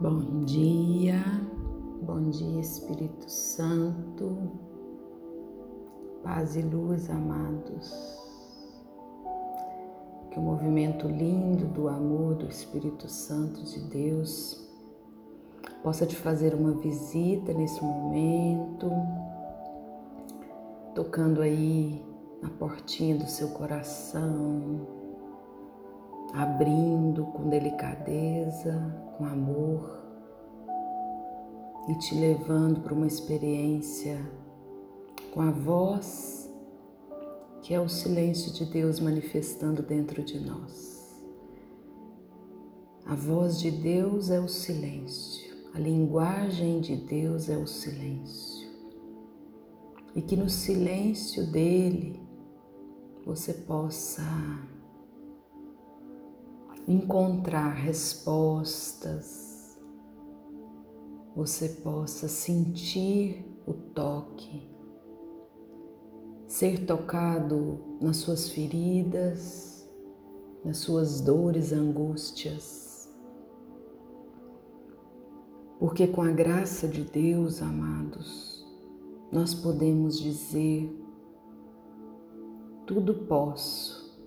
Bom dia, bom dia Espírito Santo, paz e luz, amados. Que o movimento lindo do amor do Espírito Santo de Deus possa te fazer uma visita nesse momento, tocando aí na portinha do seu coração abrindo com delicadeza, com amor e te levando para uma experiência com a voz que é o silêncio de Deus manifestando dentro de nós. A voz de Deus é o silêncio, a linguagem de Deus é o silêncio. E que no silêncio dele você possa encontrar respostas, você possa sentir o toque, ser tocado nas suas feridas, nas suas dores, angústias. Porque com a graça de Deus, amados, nós podemos dizer: tudo posso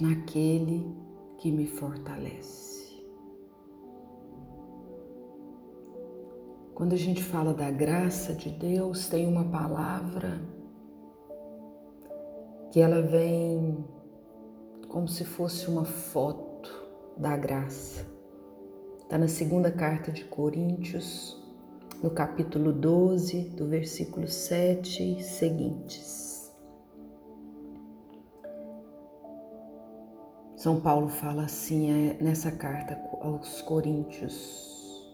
naquele que me fortalece. Quando a gente fala da graça de Deus, tem uma palavra que ela vem como se fosse uma foto da graça. Está na segunda carta de Coríntios, no capítulo 12, do versículo 7 seguintes. São Paulo fala assim é, nessa carta aos Coríntios: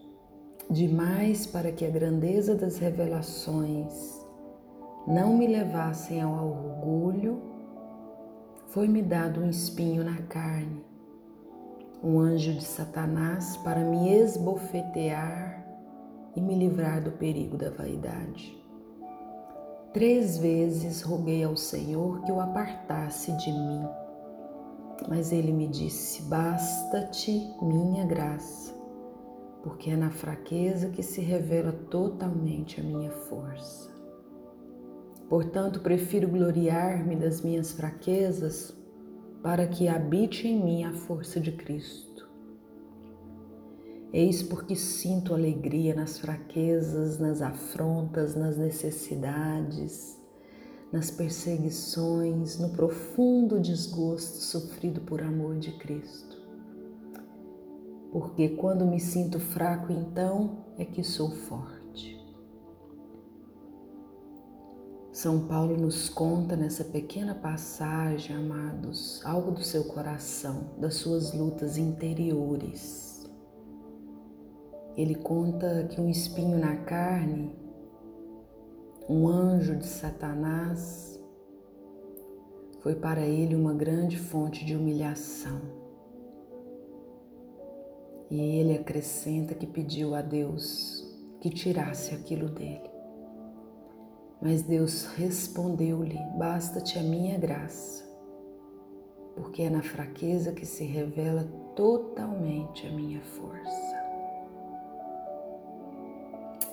demais para que a grandeza das revelações não me levassem ao orgulho, foi-me dado um espinho na carne, um anjo de Satanás para me esbofetear e me livrar do perigo da vaidade. Três vezes roguei ao Senhor que o apartasse de mim mas ele me disse: Basta-te minha graça, porque é na fraqueza que se revela totalmente a minha força. Portanto, prefiro gloriar-me das minhas fraquezas para que habite em mim a força de Cristo. Eis porque sinto alegria nas fraquezas, nas afrontas, nas necessidades nas perseguições, no profundo desgosto sofrido por amor de Cristo. Porque quando me sinto fraco, então é que sou forte. São Paulo nos conta nessa pequena passagem, amados, algo do seu coração, das suas lutas interiores. Ele conta que um espinho na carne um anjo de Satanás, foi para ele uma grande fonte de humilhação. E ele acrescenta que pediu a Deus que tirasse aquilo dele. Mas Deus respondeu-lhe: Basta-te a minha graça, porque é na fraqueza que se revela totalmente a minha força.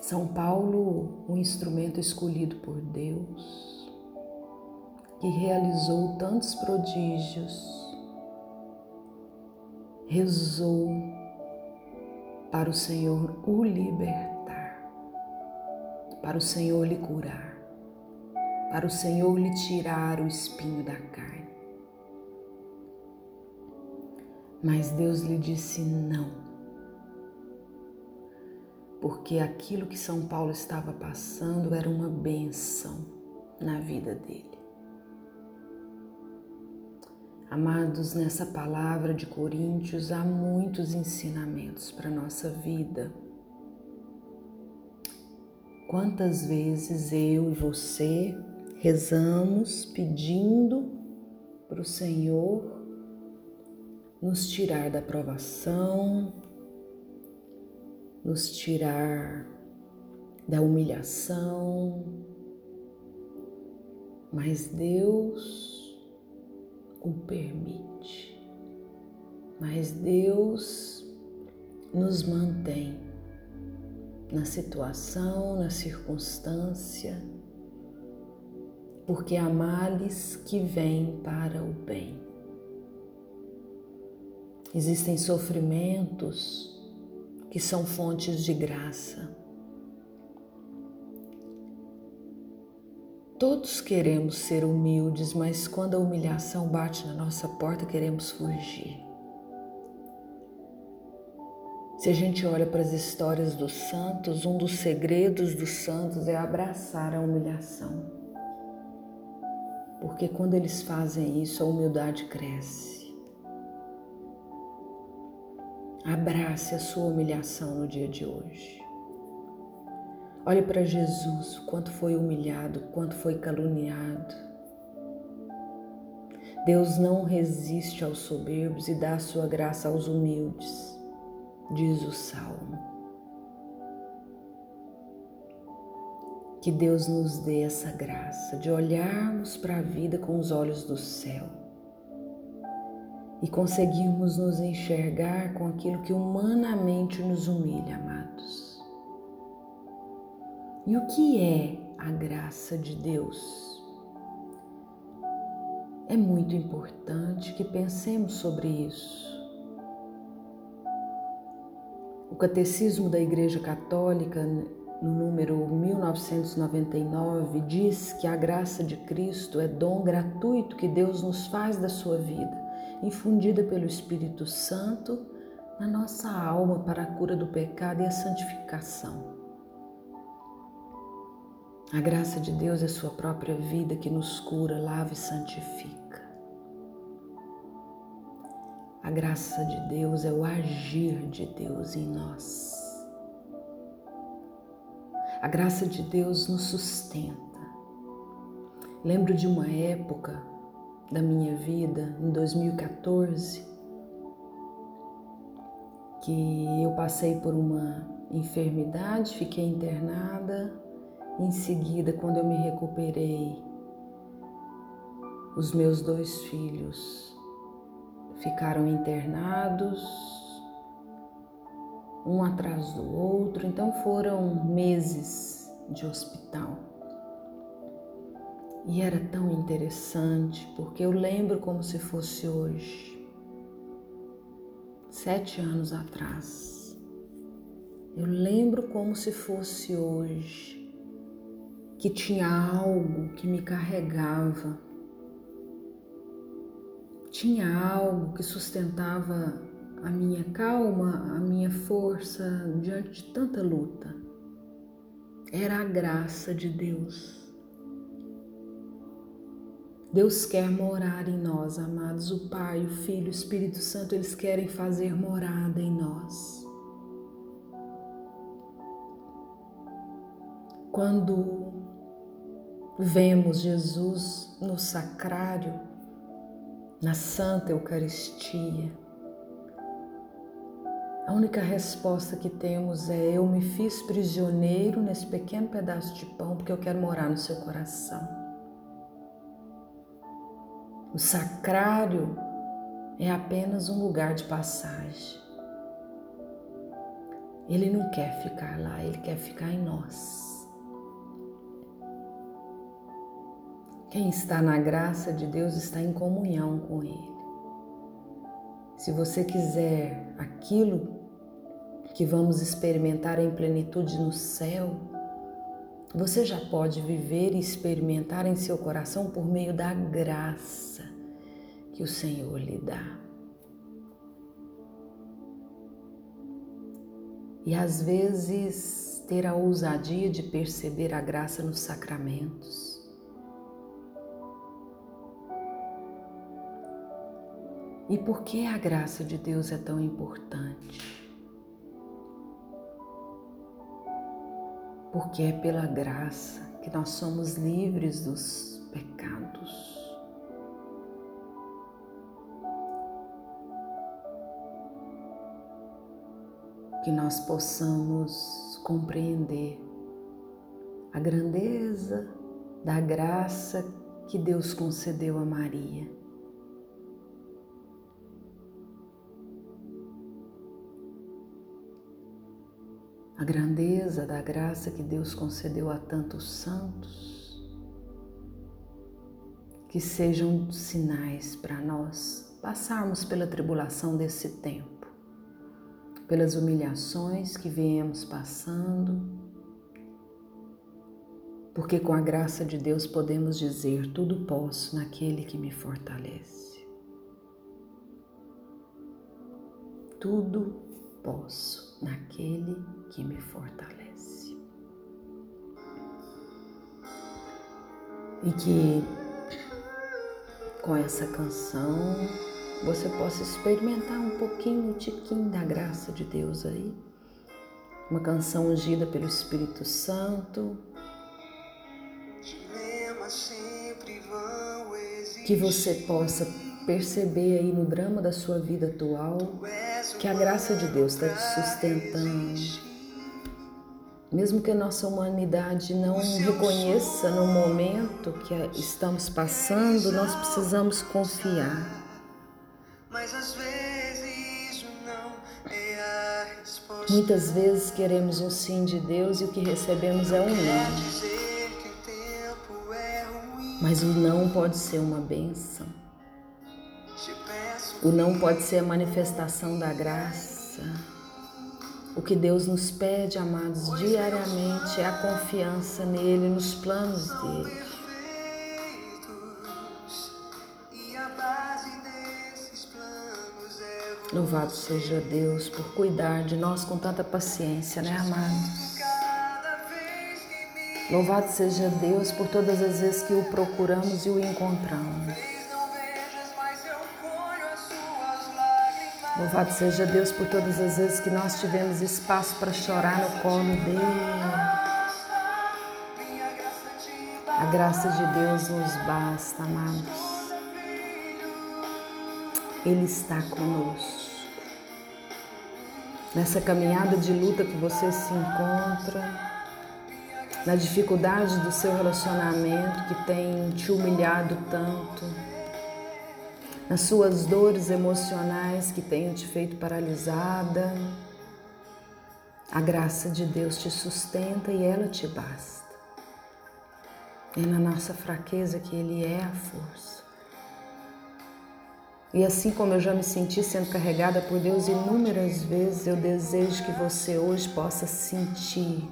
São Paulo, um instrumento escolhido por Deus, que realizou tantos prodígios, rezou para o Senhor o libertar, para o Senhor lhe curar, para o Senhor lhe tirar o espinho da carne. Mas Deus lhe disse não porque aquilo que São Paulo estava passando era uma benção na vida dele. Amados, nessa palavra de Coríntios há muitos ensinamentos para a nossa vida. Quantas vezes eu e você rezamos pedindo para o Senhor nos tirar da provação, nos tirar da humilhação, mas Deus o permite. Mas Deus nos mantém na situação, na circunstância, porque há males que vêm para o bem. Existem sofrimentos que são fontes de graça. Todos queremos ser humildes, mas quando a humilhação bate na nossa porta, queremos fugir. Se a gente olha para as histórias dos santos, um dos segredos dos santos é abraçar a humilhação. Porque quando eles fazem isso, a humildade cresce. Abrace a sua humilhação no dia de hoje. Olhe para Jesus, quanto foi humilhado, quanto foi caluniado. Deus não resiste aos soberbos e dá a sua graça aos humildes, diz o Salmo. Que Deus nos dê essa graça de olharmos para a vida com os olhos do céu e conseguirmos nos enxergar com aquilo que humanamente nos humilha, amados. E o que é a graça de Deus? É muito importante que pensemos sobre isso. O Catecismo da Igreja Católica, no número 1999, diz que a graça de Cristo é dom gratuito que Deus nos faz da sua vida, infundida pelo Espírito Santo na nossa alma para a cura do pecado e a santificação. A graça de Deus é Sua própria vida que nos cura, lava e santifica. A graça de Deus é o agir de Deus em nós. A graça de Deus nos sustenta. Lembro de uma época da minha vida, em 2014, que eu passei por uma enfermidade, fiquei internada em seguida, quando eu me recuperei, os meus dois filhos ficaram internados, um atrás do outro, então foram meses de hospital. E era tão interessante, porque eu lembro como se fosse hoje, sete anos atrás. Eu lembro como se fosse hoje que tinha algo que me carregava, tinha algo que sustentava a minha calma, a minha força diante de tanta luta. Era a graça de Deus. Deus quer morar em nós, amados. O Pai, o Filho, o Espírito Santo, eles querem fazer morada em nós. Quando vemos Jesus no sacrário, na Santa Eucaristia, a única resposta que temos é: Eu me fiz prisioneiro nesse pequeno pedaço de pão porque eu quero morar no seu coração. O sacrário é apenas um lugar de passagem. Ele não quer ficar lá, ele quer ficar em nós. Quem está na graça de Deus está em comunhão com Ele. Se você quiser aquilo que vamos experimentar em plenitude no céu, você já pode viver e experimentar em seu coração por meio da graça que o Senhor lhe dá. E às vezes ter a ousadia de perceber a graça nos sacramentos E por que a graça de Deus é tão importante? Porque é pela graça que nós somos livres dos pecados. Que nós possamos compreender a grandeza da graça que Deus concedeu a Maria a grandeza da graça que Deus concedeu a tantos santos, que sejam sinais para nós passarmos pela tribulação desse tempo, pelas humilhações que viemos passando, porque com a graça de Deus podemos dizer: tudo posso naquele que me fortalece. Tudo posso naquele que me fortalece. E que com essa canção você possa experimentar um pouquinho, um tiquinho da graça de Deus aí. Uma canção ungida pelo Espírito Santo. Que você possa perceber aí no drama da sua vida atual que a graça de Deus está te sustentando. Mesmo que a nossa humanidade não reconheça no momento que estamos passando, nós precisamos confiar. Muitas vezes queremos um sim de Deus e o que recebemos é um não. Mas o não pode ser uma benção. O não pode ser a manifestação da graça. O que Deus nos pede, amados, diariamente é a confiança nele, nos planos dele. Louvado seja Deus por cuidar de nós com tanta paciência, né, amados? Louvado seja Deus por todas as vezes que o procuramos e o encontramos. Louvado seja Deus por todas as vezes que nós tivemos espaço para chorar no colo dele. A graça de Deus nos basta, amados. Ele está conosco. Nessa caminhada de luta que você se encontra, na dificuldade do seu relacionamento que tem te humilhado tanto nas suas dores emocionais que tenham te feito paralisada. A graça de Deus te sustenta e ela te basta. É na nossa fraqueza que Ele é a força. E assim como eu já me senti sendo carregada por Deus inúmeras vezes, eu desejo que você hoje possa sentir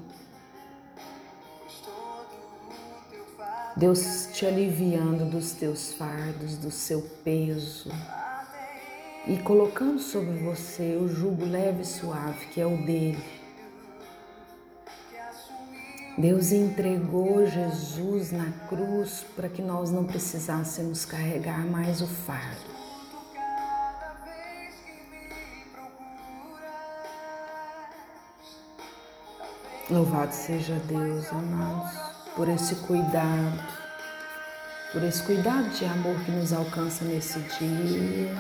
Deus te aliviando dos teus fardos, do seu peso e colocando sobre você o jugo leve e suave que é o dele. Deus entregou Jesus na cruz para que nós não precisássemos carregar mais o fardo. Louvado seja Deus, amados por esse cuidado, por esse cuidado de amor que nos alcança nesse dia,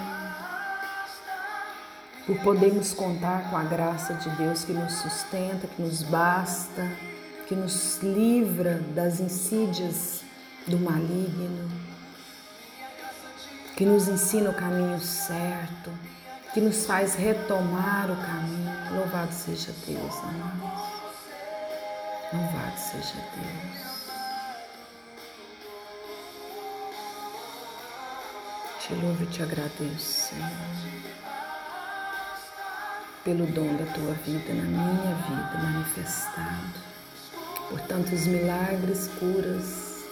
por podermos contar com a graça de Deus que nos sustenta, que nos basta, que nos livra das insídias do maligno, que nos ensina o caminho certo, que nos faz retomar o caminho. Louvado seja Deus, amados. Louvado seja Deus. Te louvo e te agradeço, Senhor, pelo dom da tua vida na minha vida manifestado, por tantos milagres, curas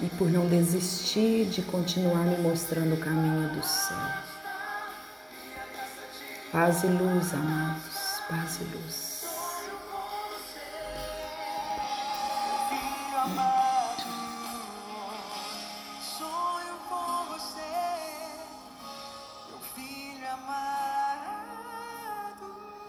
e por não desistir de continuar me mostrando o caminho do céu. Paz e luz, amados, paz e luz.